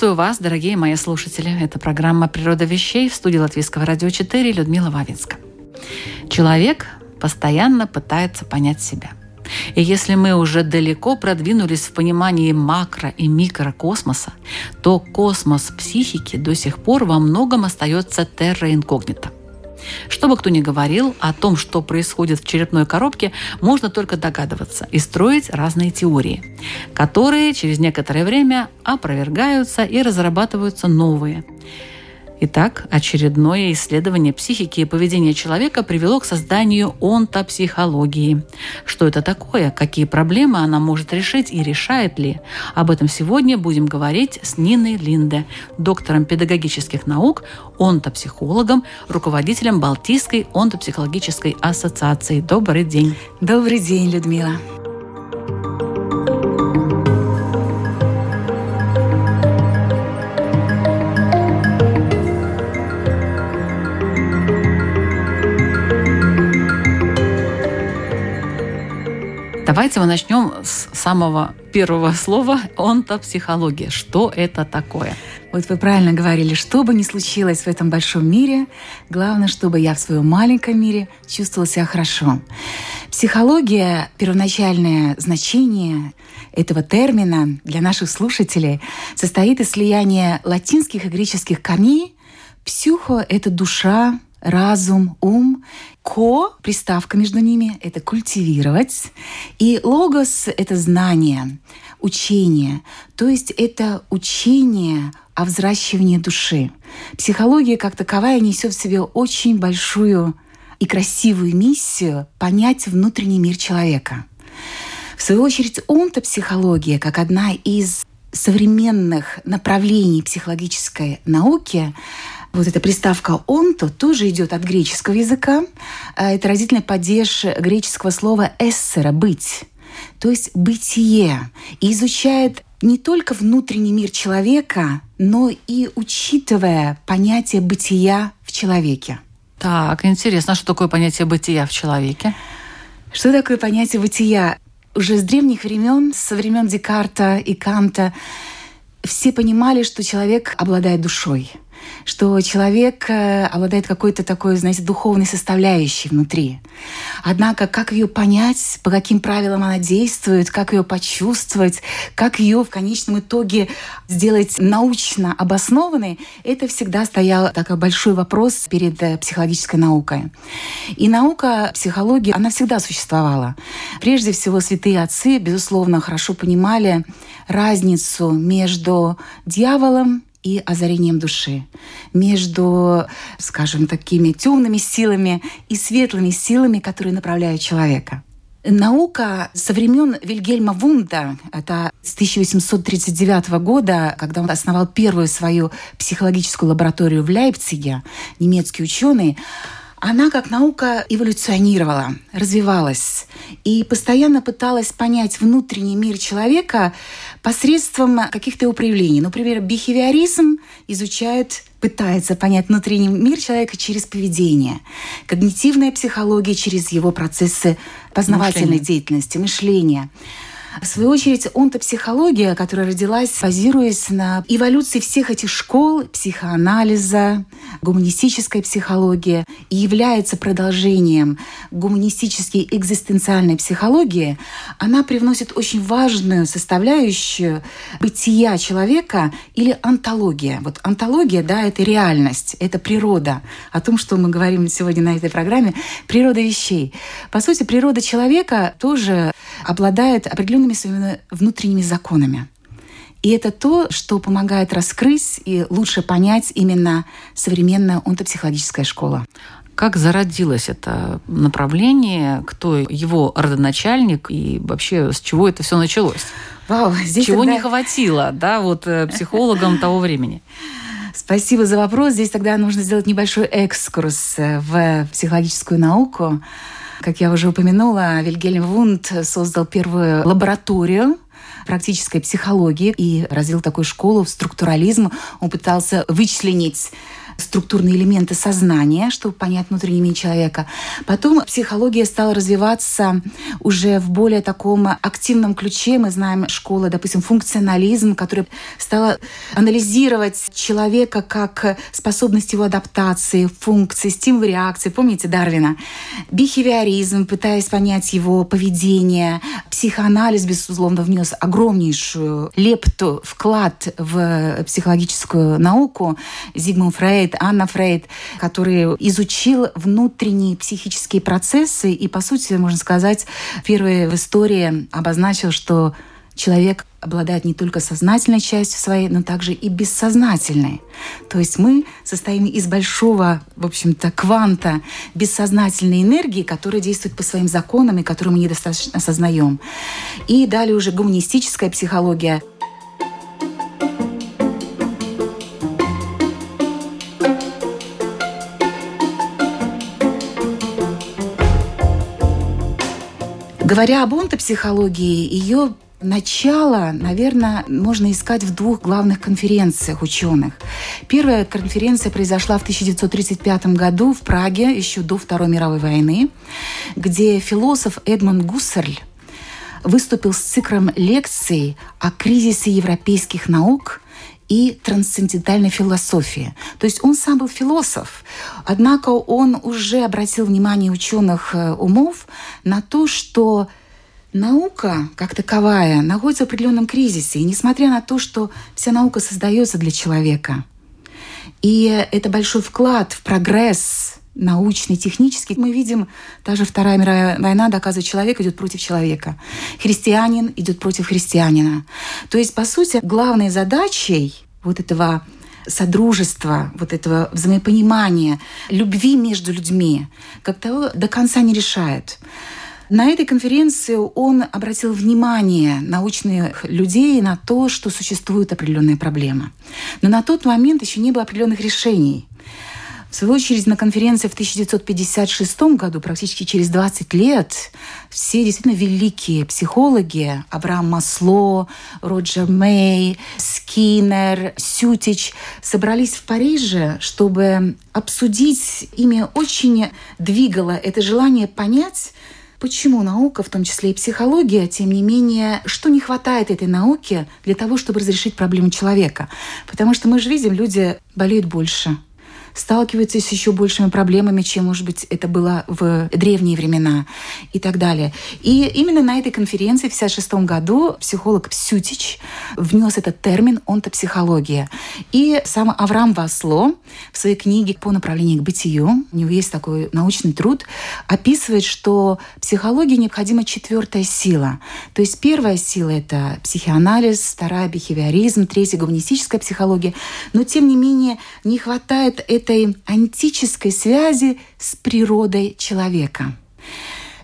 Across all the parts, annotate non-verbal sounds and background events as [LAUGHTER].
Приветствую вас, дорогие мои слушатели. Это программа «Природа вещей» в студии Латвийского радио 4 Людмила Вавинска. Человек постоянно пытается понять себя. И если мы уже далеко продвинулись в понимании макро- и микрокосмоса, то космос психики до сих пор во многом остается терра инкогнито. Что бы кто ни говорил, о том, что происходит в черепной коробке, можно только догадываться и строить разные теории, которые через некоторое время опровергаются и разрабатываются новые. Итак, очередное исследование психики и поведения человека привело к созданию онтопсихологии. Что это такое, какие проблемы она может решить и решает ли? Об этом сегодня будем говорить с Ниной Линде, доктором педагогических наук, онтопсихологом, руководителем Балтийской онтопсихологической ассоциации. Добрый день. Добрый день, Людмила. Давайте мы начнем с самого первого слова онтопсихология. Что это такое? Вот вы правильно говорили, что бы ни случилось в этом большом мире, главное, чтобы я в своем маленьком мире чувствовала себя хорошо. Психология, первоначальное значение этого термина для наших слушателей состоит из слияния латинских и греческих корней. Псюхо — это душа, разум, ум. Ко, приставка между ними, это культивировать. И логос — это знание, учение. То есть это учение о взращивании души. Психология как таковая несет в себе очень большую и красивую миссию понять внутренний мир человека. В свою очередь, онтопсихология, как одна из современных направлений психологической науки, вот эта приставка «онто» тоже идет от греческого языка. А, это родительный падеж греческого слова «эссера» — «быть», то есть «бытие». И изучает не только внутренний мир человека, но и учитывая понятие бытия в человеке. Так, интересно, что такое понятие бытия в человеке? Что такое понятие бытия? Уже с древних времен, со времен Декарта и Канта, все понимали, что человек обладает душой – что человек э, обладает какой-то такой, знаете, духовной составляющей внутри. Однако, как ее понять, по каким правилам она действует, как ее почувствовать, как ее в конечном итоге сделать научно обоснованной, это всегда стоял такой большой вопрос перед э, психологической наукой. И наука психологии, она всегда существовала. Прежде всего, святые отцы, безусловно, хорошо понимали разницу между дьяволом и озарением души, между, скажем, такими темными силами и светлыми силами, которые направляют человека. Наука со времен Вильгельма Вунда, это с 1839 года, когда он основал первую свою психологическую лабораторию в Лейпциге, немецкий ученый, она как наука эволюционировала, развивалась и постоянно пыталась понять внутренний мир человека посредством каких-то его проявлений. Например, бихевиоризм изучает пытается понять внутренний мир человека через поведение, когнитивная психология через его процессы познавательной мышления. деятельности, мышления. В свою очередь, онтопсихология, которая родилась, базируясь на эволюции всех этих школ психоанализа, гуманистической психологии, и является продолжением гуманистической экзистенциальной психологии, она привносит очень важную составляющую бытия человека или антология. Вот антология, да, это реальность, это природа. О том, что мы говорим сегодня на этой программе, природа вещей. По сути, природа человека тоже обладает определенными своими внутренними законами. И это то, что помогает раскрыть и лучше понять именно современная онтопсихологическая школа. Как зародилось это направление, кто его родоначальник и вообще с чего это все началось? Вау, здесь Чего тогда... не хватило, да, вот э, психологам того времени? Спасибо за вопрос. Здесь тогда нужно сделать небольшой экскурс э, в психологическую науку. Как я уже упомянула, Вильгельм Вунд создал первую лабораторию практической психологии и развил такую школу в структурализм. Он пытался вычленить структурные элементы сознания, чтобы понять внутренний мир человека. Потом психология стала развиваться уже в более таком активном ключе. Мы знаем школа, допустим, функционализм, которая стала анализировать человека как способность его адаптации, функции, стимул реакции. Помните Дарвина? Бихевиоризм, пытаясь понять его поведение. Психоанализ, безусловно, внес огромнейшую лепту, вклад в психологическую науку. Зигмунд Фрейд Фрейд, Анна Фрейд, который изучил внутренние психические процессы и, по сути, можно сказать, впервые в истории обозначил, что человек обладает не только сознательной частью своей, но также и бессознательной. То есть мы состоим из большого, в общем-то, кванта бессознательной энергии, которая действует по своим законам и которую мы недостаточно осознаем. И далее уже гуманистическая психология – Говоря об онтопсихологии, ее Начало, наверное, можно искать в двух главных конференциях ученых. Первая конференция произошла в 1935 году в Праге, еще до Второй мировой войны, где философ Эдмонд Гуссерль выступил с циклом лекций о кризисе европейских наук и трансцендентальной философии. То есть он сам был философ, однако он уже обратил внимание ученых э, умов на то, что наука как таковая находится в определенном кризисе. И несмотря на то, что вся наука создается для человека, и это большой вклад в прогресс научный, технический. Мы видим, даже Вторая мировая война доказывает, человек идет против человека. Христианин идет против христианина. То есть, по сути, главной задачей вот этого содружества, вот этого взаимопонимания, любви между людьми, как того до конца не решает. На этой конференции он обратил внимание научных людей на то, что существуют определенные проблемы. Но на тот момент еще не было определенных решений. Свою очередь, на конференции в 1956 году, практически через 20 лет, все действительно великие психологи, Абрам Масло, Роджер Мэй, Скиннер, Сютич, собрались в Париже, чтобы обсудить, ими очень двигало это желание понять, Почему наука, в том числе и психология, тем не менее, что не хватает этой науке для того, чтобы разрешить проблему человека? Потому что мы же видим, люди болеют больше, сталкиваются с еще большими проблемами, чем, может быть, это было в древние времена и так далее. И именно на этой конференции в 1956 году психолог Псютич внес этот термин онтопсихология. И сам Авраам Васло в своей книге по направлению к бытию, у него есть такой научный труд, описывает, что психологии необходима четвертая сила. То есть первая сила — это психоанализ, вторая — бихевиоризм, третья — гуманистическая психология. Но, тем не менее, не хватает этой антической связи с природой человека.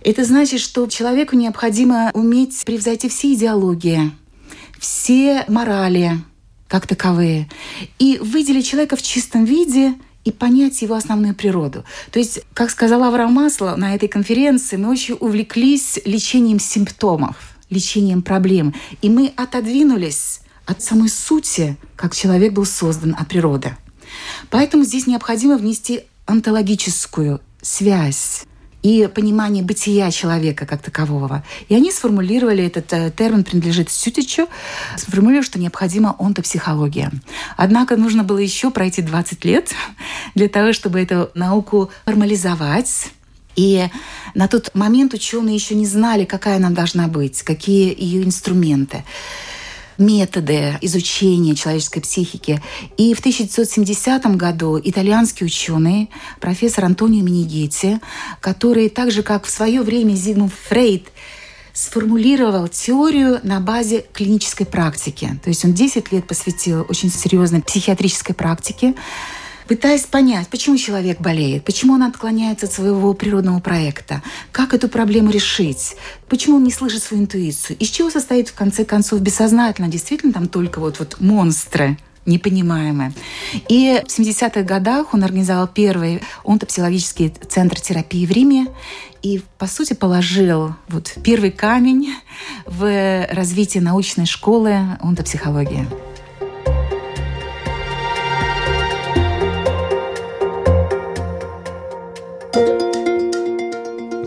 Это значит, что человеку необходимо уметь превзойти все идеологии, все морали как таковые, и выделить человека в чистом виде и понять его основную природу. То есть, как сказала Авраам Масло на этой конференции, мы очень увлеклись лечением симптомов, лечением проблем. И мы отодвинулись от самой сути, как человек был создан от природы. Поэтому здесь необходимо внести онтологическую связь и понимание бытия человека как такового. И они сформулировали, этот э, термин принадлежит Сютичу, сформулировали, что необходима онтопсихология. Однако нужно было еще пройти 20 лет для того, чтобы эту науку формализовать, и на тот момент ученые еще не знали, какая она должна быть, какие ее инструменты методы изучения человеческой психики. И в 1970 году итальянский ученый, профессор Антонио Минигетти, который так же, как в свое время Зигмунд Фрейд, сформулировал теорию на базе клинической практики. То есть он 10 лет посвятил очень серьезной психиатрической практике, пытаясь понять, почему человек болеет, почему он отклоняется от своего природного проекта, как эту проблему решить, почему он не слышит свою интуицию, из чего состоит в конце концов бессознательно, действительно там только вот, вот монстры, непонимаемые. И в 70-х годах он организовал первый онтопсихологический центр терапии в Риме и, по сути, положил вот первый камень в развитии научной школы онтопсихологии.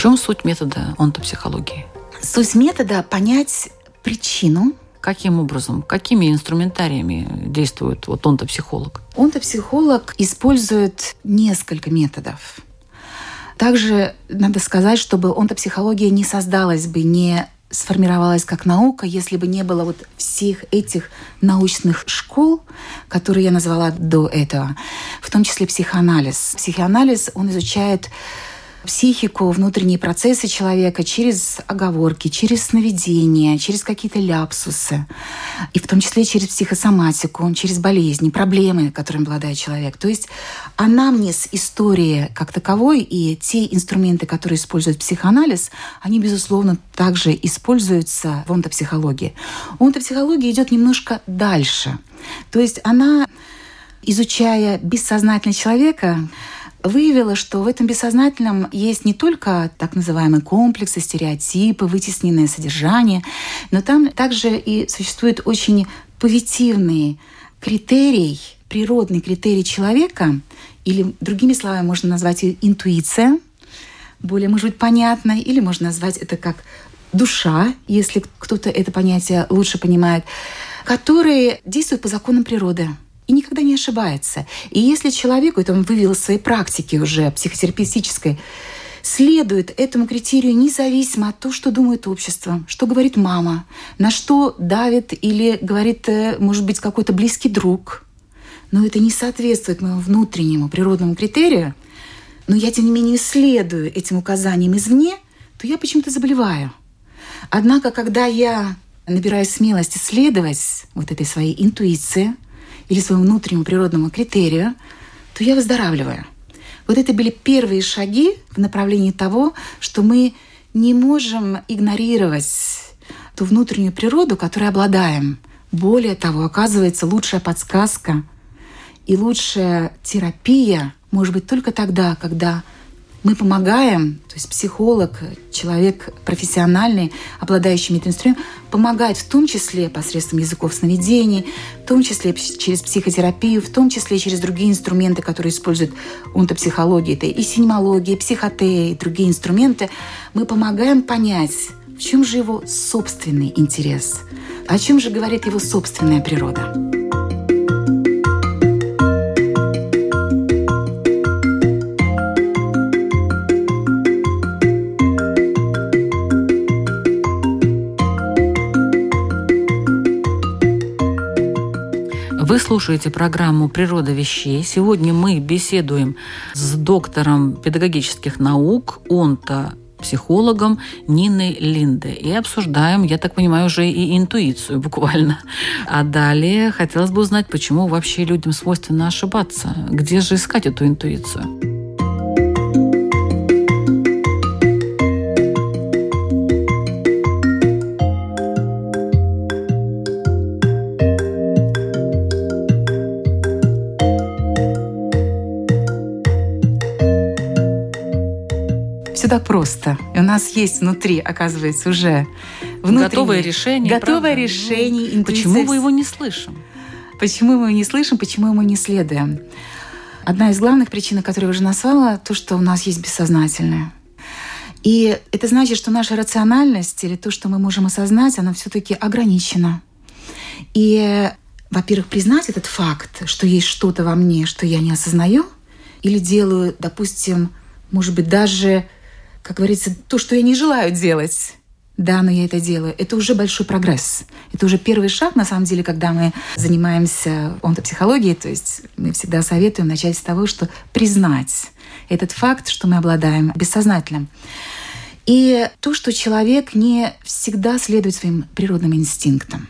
чем суть метода онтопсихологии? Суть метода – понять причину, Каким образом, какими инструментариями действует вот онтопсихолог? Онтопсихолог использует несколько методов. Также надо сказать, чтобы онтопсихология не создалась бы, не сформировалась как наука, если бы не было вот всех этих научных школ, которые я назвала до этого, в том числе психоанализ. Психоанализ, он изучает психику, внутренние процессы человека через оговорки, через сновидения, через какие-то ляпсусы, и в том числе через психосоматику, через болезни, проблемы, которыми обладает человек. То есть анамнез истории как таковой и те инструменты, которые использует психоанализ, они, безусловно, также используются в онтопсихологии. Онтопсихология идет немножко дальше. То есть она, изучая бессознательно человека, выявила, что в этом бессознательном есть не только так называемые комплексы, стереотипы, вытесненное содержание, но там также и существует очень позитивный критерий, природный критерий человека, или другими словами можно назвать ее интуиция, более, может быть, понятно, или можно назвать это как душа, если кто-то это понятие лучше понимает, которые действуют по законам природы и никогда не ошибается. И если человеку, это он вывел из своей практики уже психотерапевтической, следует этому критерию независимо от того, что думает общество, что говорит мама, на что давит или говорит, э, может быть, какой-то близкий друг. Но это не соответствует моему внутреннему природному критерию, но я, тем не менее, следую этим указаниям извне, то я почему-то заболеваю. Однако, когда я набираю смелость исследовать вот этой своей интуиции – или своему внутреннему природному критерию, то я выздоравливаю. Вот это были первые шаги в направлении того, что мы не можем игнорировать ту внутреннюю природу, которой обладаем. Более того, оказывается, лучшая подсказка и лучшая терапия может быть только тогда, когда мы помогаем, то есть психолог, человек профессиональный, обладающий этим инструментом, помогает в том числе посредством языков сновидений, в том числе через психотерапию, в том числе через другие инструменты, которые используют онтопсихология, это и синемология, и психотея, и другие инструменты. Мы помогаем понять, в чем же его собственный интерес, о чем же говорит его собственная природа. Слушаете программу «Природа вещей». Сегодня мы беседуем с доктором педагогических наук, он-то психологом Ниной Линде. И обсуждаем, я так понимаю, уже и интуицию буквально. А далее хотелось бы узнать, почему вообще людям свойственно ошибаться. Где же искать эту интуицию? Просто. И у нас есть внутри, оказывается, уже готовое решение. Готовое правда? решение. Ну, почему мы его не слышим? Почему мы его не слышим, почему мы не следуем? Одна из главных причин, которую я уже назвала, то, что у нас есть бессознательное. И это значит, что наша рациональность или то, что мы можем осознать, она все-таки ограничена. И, во-первых, признать этот факт, что есть что-то во мне, что я не осознаю – или делаю, допустим, может быть, даже, как говорится, то, что я не желаю делать. Да, но я это делаю. Это уже большой прогресс. Это уже первый шаг, на самом деле, когда мы занимаемся онтопсихологией. То есть мы всегда советуем начать с того, что признать этот факт, что мы обладаем бессознательным. И то, что человек не всегда следует своим природным инстинктам.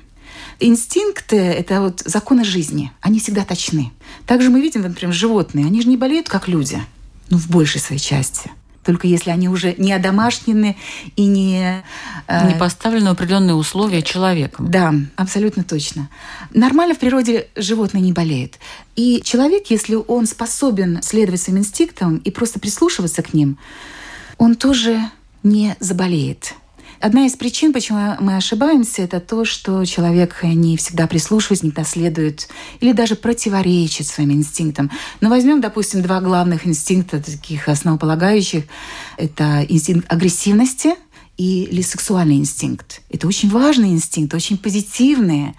Инстинкты — это вот законы жизни. Они всегда точны. Также мы видим, например, животные. Они же не болеют, как люди. Ну, в большей своей части только если они уже не одомашнены и не... Э... Не поставлены определенные условия человеком. Да, абсолютно точно. Нормально в природе животное не болеет. И человек, если он способен следовать своим инстинктам и просто прислушиваться к ним, он тоже не заболеет. Одна из причин, почему мы ошибаемся, это то, что человек не всегда прислушивается, не доследует или даже противоречит своим инстинктам. Но возьмем, допустим, два главных инстинкта, таких основополагающих. Это инстинкт агрессивности – или сексуальный инстинкт. Это очень важный инстинкт, очень позитивные,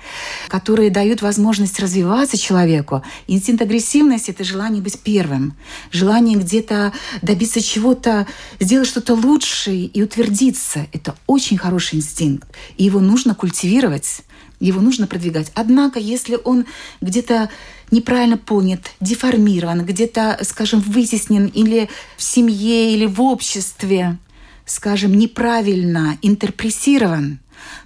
которые дают возможность развиваться человеку. Инстинкт агрессивности — это желание быть первым, желание где-то добиться чего-то, сделать что-то лучше и утвердиться. Это очень хороший инстинкт, и его нужно культивировать его нужно продвигать. Однако, если он где-то неправильно понят, деформирован, где-то, скажем, вытеснен или в семье, или в обществе, скажем, неправильно интерпретирован,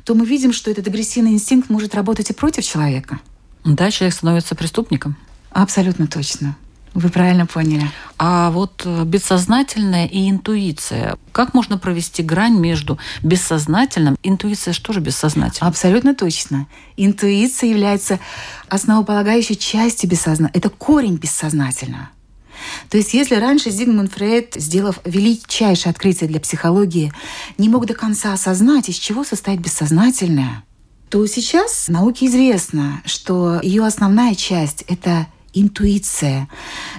то мы видим, что этот агрессивный инстинкт может работать и против человека. Да, человек становится преступником. Абсолютно точно. Вы правильно поняли. А вот э, бессознательная и интуиция. Как можно провести грань между бессознательным? Интуиция что же бессознательная? Абсолютно точно. Интуиция является основополагающей частью бессознательного. Это корень бессознательного. То есть если раньше Зигмунд Фрейд, сделав величайшее открытие для психологии, не мог до конца осознать, из чего состоит бессознательное, то сейчас науке известно, что ее основная часть — это интуиция.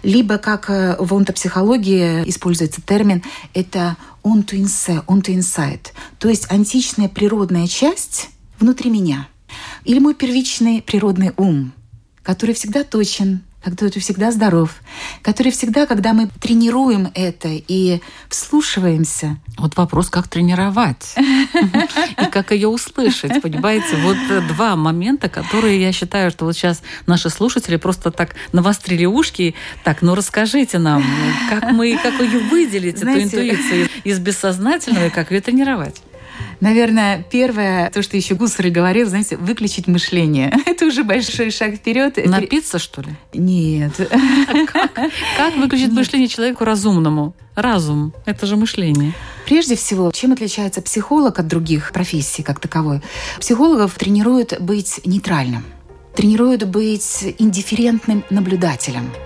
Либо, как э, в онтопсихологии используется термин, это on to insight, on to insight, то есть античная природная часть внутри меня. Или мой первичный природный ум, который всегда точен, который всегда здоров, который всегда, когда мы тренируем это и вслушиваемся. Вот вопрос, как тренировать и как ее услышать, понимаете? Вот два момента, которые я считаю, что вот сейчас наши слушатели просто так навострили ушки. Так, ну расскажите нам, как мы, как ее выделить, эту интуицию из бессознательного и как ее тренировать? Наверное, первое, то, что еще Гусарь говорил, знаете, выключить мышление. [LAUGHS] Это уже большой шаг вперед. Напиться, что ли? Нет. А [LAUGHS] как? как выключить Нет. мышление человеку разумному? Разум — это же мышление. Прежде всего, чем отличается психолог от других профессий как таковой? Психологов тренируют быть нейтральным, тренируют быть индифферентным наблюдателем —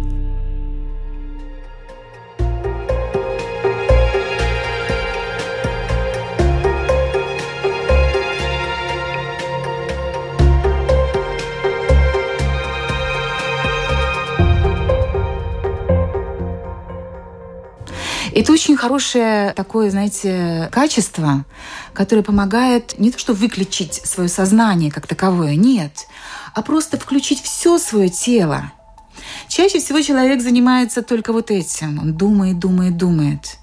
Очень хорошее такое, знаете, качество, которое помогает не то что выключить свое сознание как таковое, нет, а просто включить все свое тело. Чаще всего человек занимается только вот этим. Он думает, думает, думает.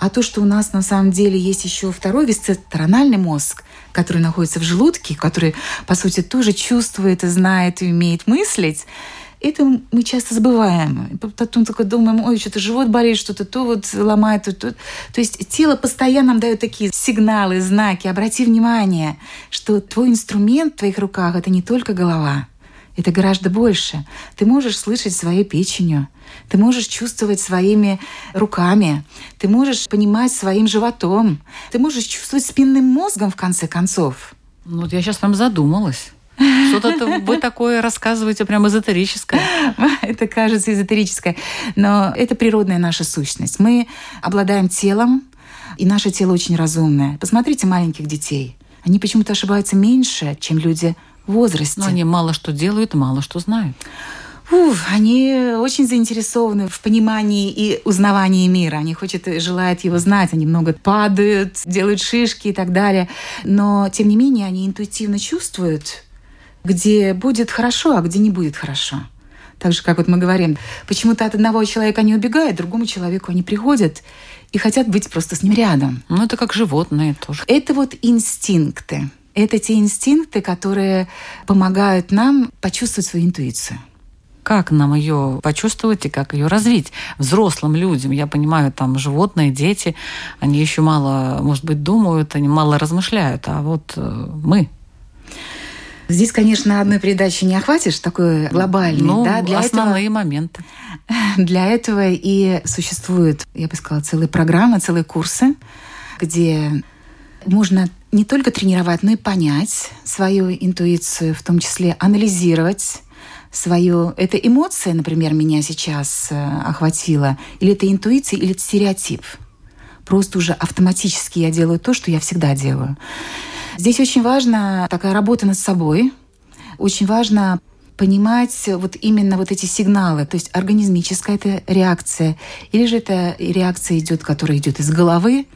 А то, что у нас на самом деле есть еще второй висцесторональный мозг, который находится в желудке, который, по сути, тоже чувствует и знает и умеет мыслить, это мы часто забываем. Потом только думаем, ой, что-то живот болит, что-то то вот ломает. То, то. то есть тело постоянно нам дает такие сигналы, знаки. Обрати внимание, что твой инструмент в твоих руках — это не только голова, это гораздо больше. Ты можешь слышать своей печенью, ты можешь чувствовать своими руками, ты можешь понимать своим животом, ты можешь чувствовать спинным мозгом, в конце концов. Ну, вот я сейчас прям задумалась. Что-то вы такое рассказываете прям эзотерическое. [LAUGHS] Это кажется эзотерическое. Но это природная наша сущность. Мы обладаем телом, и наше тело очень разумное. Посмотрите маленьких детей. они почему-то ошибаются меньше, чем люди в возрасте. Но они мало что делают, мало что знают. Уф, они очень заинтересованы в понимании и узнавании мира. Они хотят, желают его знать. Они много падают, делают шишки и так далее. Но, тем не менее, они интуитивно чувствуют, где будет хорошо, а где не будет хорошо. Так же, как вот мы говорим, почему-то от одного человека они убегают, другому человеку они приходят и хотят быть просто с ним рядом. Ну, это как животные тоже. Это вот инстинкты. Это те инстинкты, которые помогают нам почувствовать свою интуицию. Как нам ее почувствовать и как ее развить взрослым людям? Я понимаю, там животные, дети, они еще мало, может быть, думают, они мало размышляют, а вот э, мы, Здесь, конечно, одной передачи не охватишь, такой глобальный. Ну, да? Для основные этого, моменты. [LAUGHS] Для этого и существуют, я бы сказала, целые программы, целые курсы, где можно не только тренировать, но и понять свою интуицию, в том числе анализировать свою... Это эмоция, например, меня сейчас э, охватила, или это интуиция, или это стереотип. Просто уже автоматически я делаю то, что я всегда делаю. Здесь очень важна такая работа над собой. Очень важно понимать вот именно вот эти сигналы, то есть организмическая это реакция, или же это реакция идет, которая идет из головы.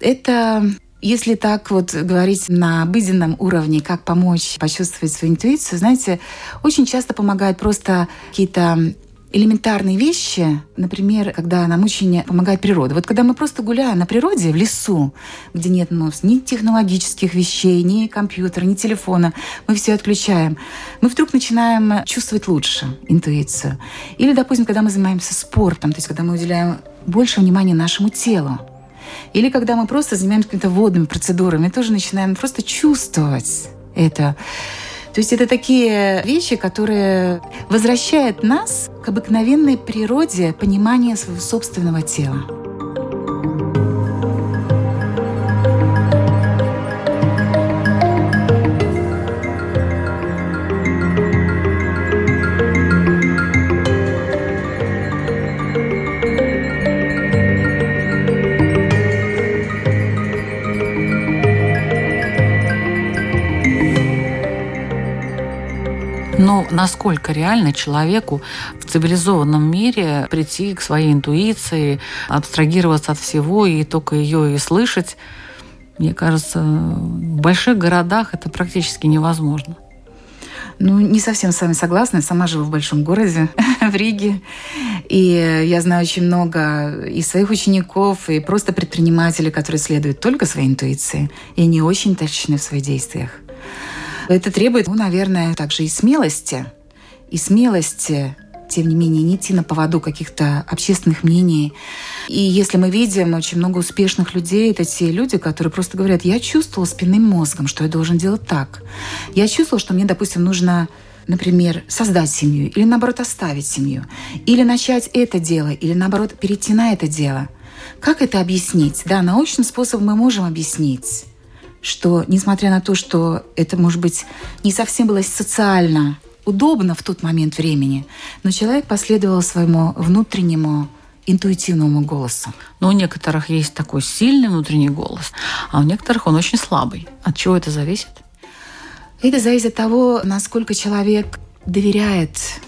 Это если так вот говорить на обыденном уровне, как помочь почувствовать свою интуицию, знаете, очень часто помогают просто какие-то элементарные вещи, например, когда нам очень помогает природа. Вот когда мы просто гуляем на природе, в лесу, где нет ну, ни технологических вещей, ни компьютера, ни телефона, мы все отключаем, мы вдруг начинаем чувствовать лучше интуицию. Или, допустим, когда мы занимаемся спортом, то есть когда мы уделяем больше внимания нашему телу. Или когда мы просто занимаемся какими-то водными процедурами, тоже начинаем просто чувствовать это. То есть это такие вещи, которые возвращают нас к обыкновенной природе понимания своего собственного тела. Но насколько реально человеку в цивилизованном мире прийти к своей интуиции, абстрагироваться от всего и только ее и слышать, мне кажется, в больших городах это практически невозможно. Ну, не совсем с вами согласна. Сама живу в большом городе, [LAUGHS] в Риге. И я знаю очень много и своих учеников, и просто предпринимателей, которые следуют только своей интуиции и не очень точны в своих действиях. Это требует, ну, наверное, также и смелости. И смелости тем не менее, не идти на поводу каких-то общественных мнений. И если мы видим очень много успешных людей, это те люди, которые просто говорят, я чувствовал спинным мозгом, что я должен делать так. Я чувствовал, что мне, допустим, нужно например, создать семью, или наоборот оставить семью, или начать это дело, или наоборот перейти на это дело. Как это объяснить? Да, научным способом мы можем объяснить что, несмотря на то, что это, может быть, не совсем было социально удобно в тот момент времени, но человек последовал своему внутреннему интуитивному голосу. Но у некоторых есть такой сильный внутренний голос, а у некоторых он очень слабый. От чего это зависит? Это зависит от того, насколько человек доверяет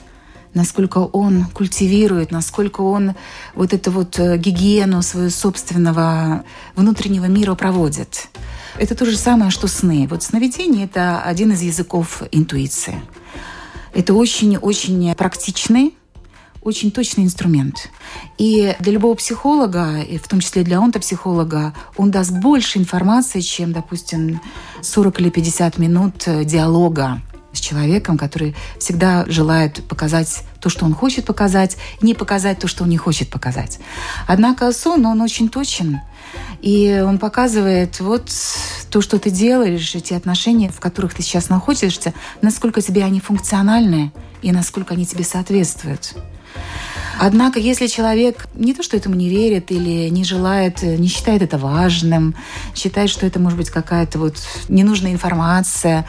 насколько он культивирует, насколько он вот эту вот э, гигиену своего собственного внутреннего мира проводит. Это то же самое, что сны. Вот сновидение – это один из языков интуиции. Это очень-очень практичный, очень точный инструмент. И для любого психолога, и в том числе для онтопсихолога, он даст больше информации, чем, допустим, 40 или 50 минут диалога с человеком, который всегда желает показать то, что он хочет показать, не показать то, что он не хочет показать. Однако сон, он очень точен. И он показывает вот то, что ты делаешь, эти отношения, в которых ты сейчас находишься, насколько тебе они функциональны и насколько они тебе соответствуют. Однако, если человек не то, что этому не верит или не желает, не считает это важным, считает, что это может быть какая-то вот ненужная информация,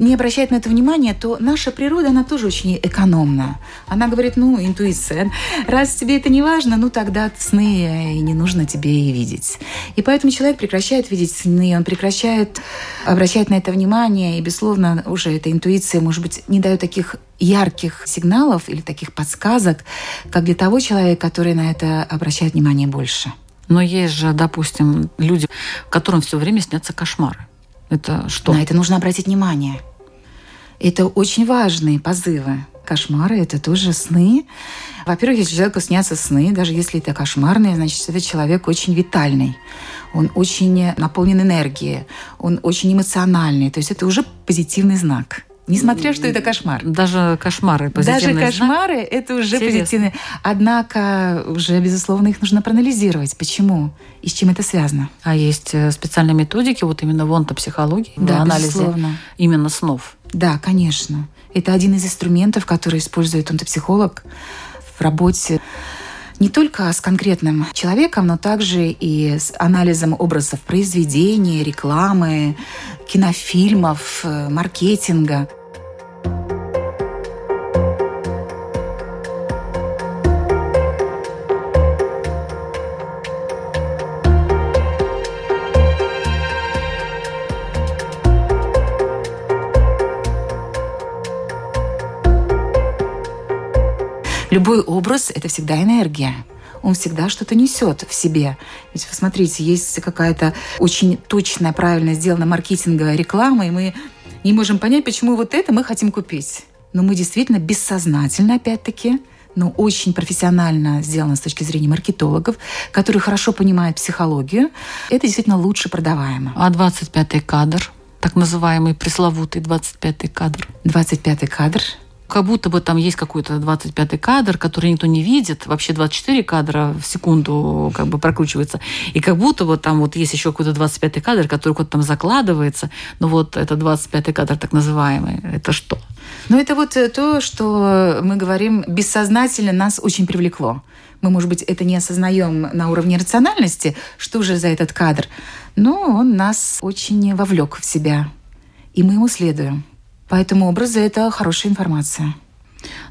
не обращает на это внимания, то наша природа, она тоже очень экономна. Она говорит, ну, интуиция, раз тебе это не важно, ну, тогда сны и не нужно тебе и видеть. И поэтому человек прекращает видеть сны, он прекращает обращать на это внимание, и, безусловно, уже эта интуиция, может быть, не дает таких ярких сигналов или таких подсказок, как для того человека, который на это обращает внимание больше. Но есть же, допустим, люди, которым все время снятся кошмары. Это что? На это нужно обратить внимание. Это очень важные позывы. Кошмары – это тоже сны. Во-первых, если человеку снятся сны, даже если это кошмарные, значит, этот человек очень витальный. Он очень наполнен энергией, он очень эмоциональный. То есть это уже позитивный знак. Несмотря, что это кошмар. Даже кошмары позитивные. Даже кошмары это уже Интересно. позитивные. Однако уже, безусловно, их нужно проанализировать. Почему и с чем это связано. А есть э, специальные методики, вот именно в онтопсихологии, да, для анализа безусловно. именно снов. Да, конечно. Это один из инструментов, который использует онтопсихолог в работе не только с конкретным человеком, но также и с анализом образов произведений, рекламы, кинофильмов, э, маркетинга. Любой образ – это всегда энергия он всегда что-то несет в себе. Ведь посмотрите, есть какая-то очень точная, правильно сделана маркетинговая реклама, и мы не можем понять, почему вот это мы хотим купить. Но мы действительно бессознательно, опять-таки, но очень профессионально сделано с точки зрения маркетологов, которые хорошо понимают психологию, это действительно лучше продаваемо. А 25-й кадр, так называемый пресловутый 25-й кадр? 25-й кадр как будто бы там есть какой-то 25-й кадр, который никто не видит. Вообще 24 кадра в секунду как бы прокручивается. И как будто вот там вот есть еще какой-то 25-й кадр, который куда-то там закладывается. Но вот это 25-й кадр так называемый, это что? Ну, это вот э, то, что мы говорим, бессознательно нас очень привлекло. Мы, может быть, это не осознаем на уровне рациональности, что же за этот кадр, но он нас очень вовлек в себя, и мы ему следуем. Поэтому образы – это хорошая информация.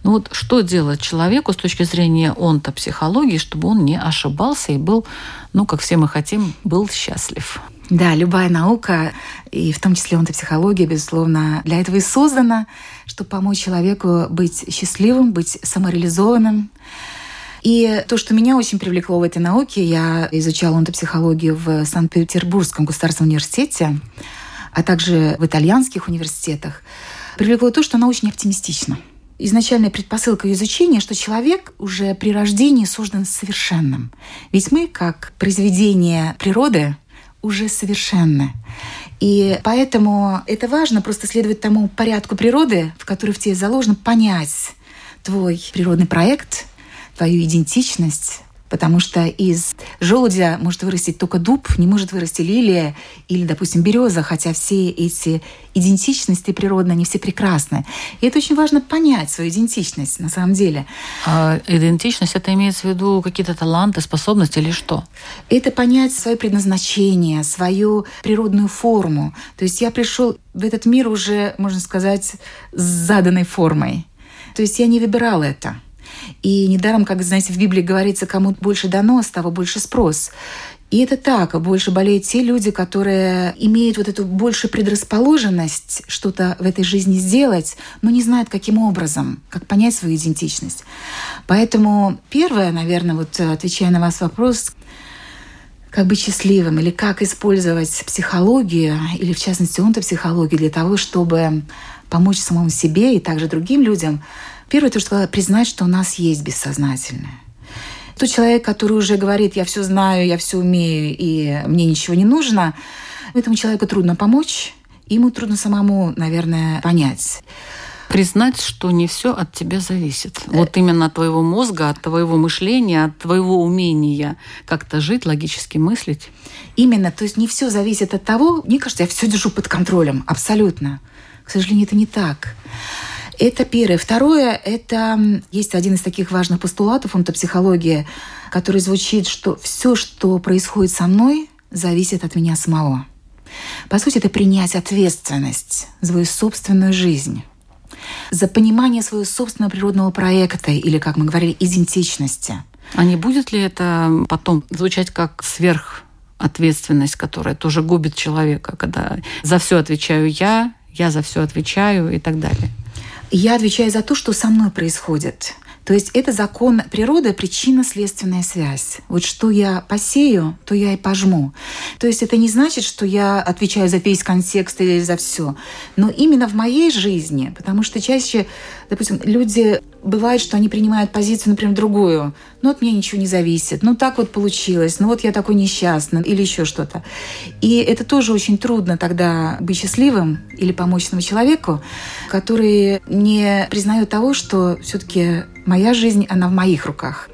Ну вот что делать человеку с точки зрения онтопсихологии, чтобы он не ошибался и был, ну, как все мы хотим, был счастлив? Да, любая наука, и в том числе онтопсихология, безусловно, для этого и создана, чтобы помочь человеку быть счастливым, быть самореализованным. И то, что меня очень привлекло в этой науке, я изучала онтопсихологию в Санкт-Петербургском государственном университете, а также в итальянских университетах, привлекло то, что она очень оптимистична. Изначальная предпосылка изучения, что человек уже при рождении создан совершенным. Ведь мы, как произведение природы, уже совершенны. И поэтому это важно просто следовать тому порядку природы, в который в тебе заложено, понять твой природный проект, твою идентичность, Потому что из желудя может вырасти только дуб, не может вырасти лилия или, допустим, береза, хотя все эти идентичности природные, они все прекрасны. И это очень важно понять свою идентичность на самом деле. А идентичность это имеется в виду какие-то таланты, способности или что? Это понять свое предназначение, свою природную форму. То есть я пришел в этот мир уже, можно сказать, с заданной формой. То есть я не выбирал это. И недаром, как, знаете, в Библии говорится, кому больше дано, с того больше спрос. И это так, больше болеют те люди, которые имеют вот эту большую предрасположенность что-то в этой жизни сделать, но не знают, каким образом, как понять свою идентичность. Поэтому первое, наверное, вот отвечая на ваш вопрос, как быть счастливым или как использовать психологию, или в частности онтопсихологию для того, чтобы помочь самому себе и также другим людям – Первое, то, что признать, что у нас есть бессознательное. Тот человек, который уже говорит, я все знаю, я все умею, и мне ничего не нужно, этому человеку трудно помочь, ему трудно самому, наверное, понять. Признать, что не все от тебя зависит. Э. Вот именно от твоего мозга, от твоего мышления, от твоего умения как-то жить, логически мыслить. Именно, то есть не все зависит от того, мне кажется, я все держу под контролем, абсолютно. К сожалению, это не так. Это первое. Второе, это есть один из таких важных постулатов онтопсихологии, который звучит, что все, что происходит со мной, зависит от меня самого. По сути, это принять ответственность за свою собственную жизнь за понимание своего собственного природного проекта или, как мы говорили, идентичности. А не будет ли это потом звучать как сверх ответственность, которая тоже губит человека, когда за все отвечаю я, я за все отвечаю и так далее. Я отвечаю за то, что со мной происходит. То есть это закон природы, причинно-следственная связь. Вот что я посею, то я и пожму. То есть это не значит, что я отвечаю за весь контекст или за все. Но именно в моей жизни, потому что чаще, допустим, люди бывает, что они принимают позицию, например, другую. Ну, от меня ничего не зависит. Ну, так вот получилось. Ну, вот я такой несчастный. Или еще что-то. И это тоже очень трудно тогда быть счастливым или помочь человеку, который не признает того, что все-таки моя жизнь, она в моих руках.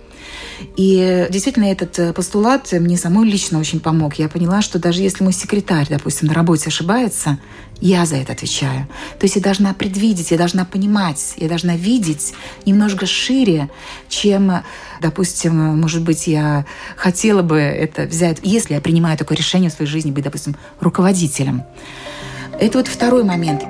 И действительно этот э, постулат мне самой лично очень помог. Я поняла, что даже если мой секретарь, допустим, на работе ошибается, я за это отвечаю. То есть я должна предвидеть, я должна понимать, я должна видеть немножко шире, чем, допустим, может быть, я хотела бы это взять, если я принимаю такое решение в своей жизни, быть, допустим, руководителем. Это вот второй момент.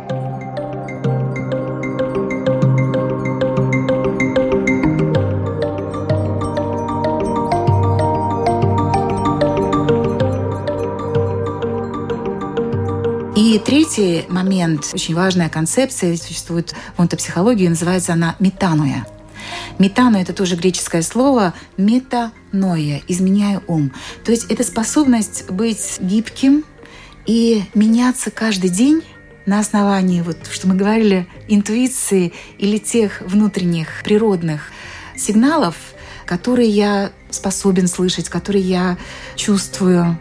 И третий момент, очень важная концепция, существует в онтопсихологии, называется она метануя. Метану – это тоже греческое слово метаноя, изменяю ум. То есть это способность быть гибким и меняться каждый день на основании, вот, что мы говорили, интуиции или тех внутренних природных сигналов, которые я способен слышать, которые я чувствую,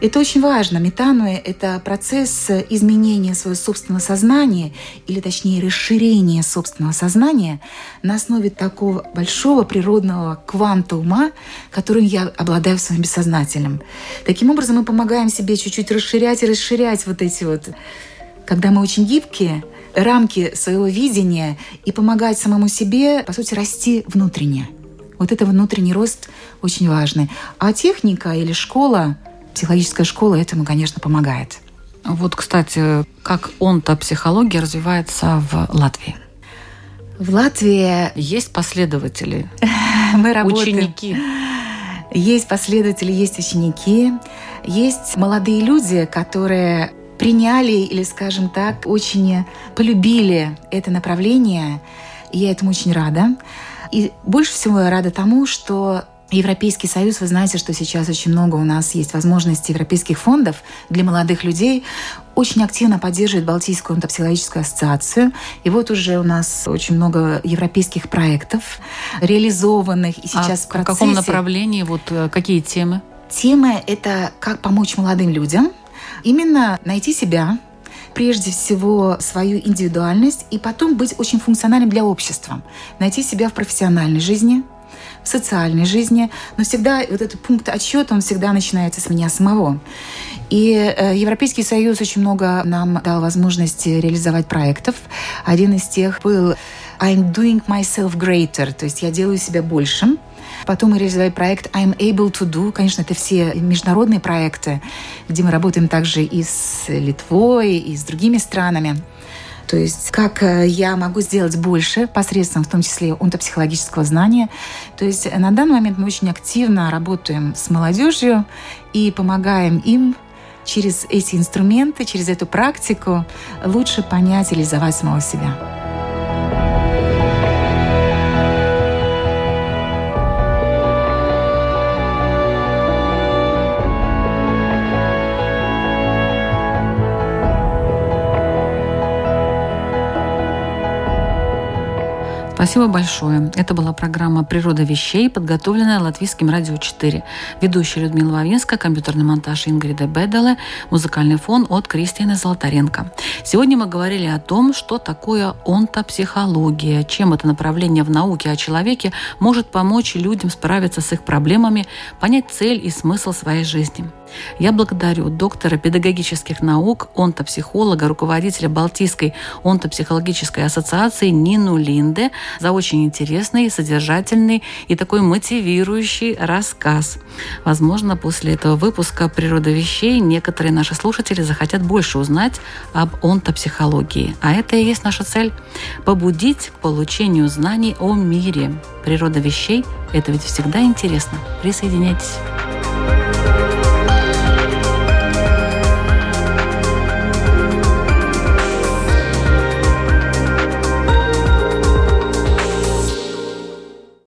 это очень важно. Метануя — это процесс изменения своего собственного сознания, или точнее расширения собственного сознания на основе такого большого природного кванта ума, которым я обладаю в своем бессознательном. Таким образом, мы помогаем себе чуть-чуть расширять и расширять вот эти вот... Когда мы очень гибкие, рамки своего видения и помогать самому себе, по сути, расти внутренне. Вот это внутренний рост очень важный. А техника или школа психологическая школа этому, конечно, помогает. Вот, кстати, как он-то психология развивается в Латвии? В Латвии есть последователи, [LAUGHS] мы работаем. ученики. Есть последователи, есть ученики, есть молодые люди, которые приняли или, скажем так, очень полюбили это направление. И я этому очень рада. И больше всего я рада тому, что Европейский Союз, вы знаете, что сейчас очень много у нас есть возможностей европейских фондов для молодых людей, очень активно поддерживает Балтийскую онтопсихологическую ассоциацию. И вот уже у нас очень много европейских проектов реализованных и сейчас а в, в каком направлении, вот э, какие темы? Темы — это как помочь молодым людям именно найти себя, прежде всего свою индивидуальность и потом быть очень функциональным для общества. Найти себя в профессиональной жизни – в социальной жизни, но всегда вот этот пункт отсчета, он всегда начинается с меня самого. И э, Европейский Союз очень много нам дал возможности реализовать проектов. Один из тех был I'm doing myself greater, то есть я делаю себя большим. Потом мы реализовали проект I'm able to do. Конечно, это все международные проекты, где мы работаем также и с Литвой, и с другими странами. То есть как э, я могу сделать больше посредством, в том числе, онтопсихологического знания. То есть на данный момент мы очень активно работаем с молодежью и помогаем им через эти инструменты, через эту практику лучше понять и реализовать самого себя. Спасибо большое. Это была программа «Природа вещей», подготовленная Латвийским радио 4. Ведущая Людмила Вавинска, компьютерный монтаж Ингрида Беделе, музыкальный фон от Кристины Золотаренко. Сегодня мы говорили о том, что такое онтопсихология, чем это направление в науке о человеке может помочь людям справиться с их проблемами, понять цель и смысл своей жизни. Я благодарю доктора педагогических наук, онтопсихолога, руководителя Балтийской онтопсихологической ассоциации Нину Линде за очень интересный, содержательный и такой мотивирующий рассказ. Возможно, после этого выпуска «Природа вещей» некоторые наши слушатели захотят больше узнать об онтопсихологии. А это и есть наша цель – побудить к получению знаний о мире. Природа вещей – это ведь всегда интересно. Присоединяйтесь.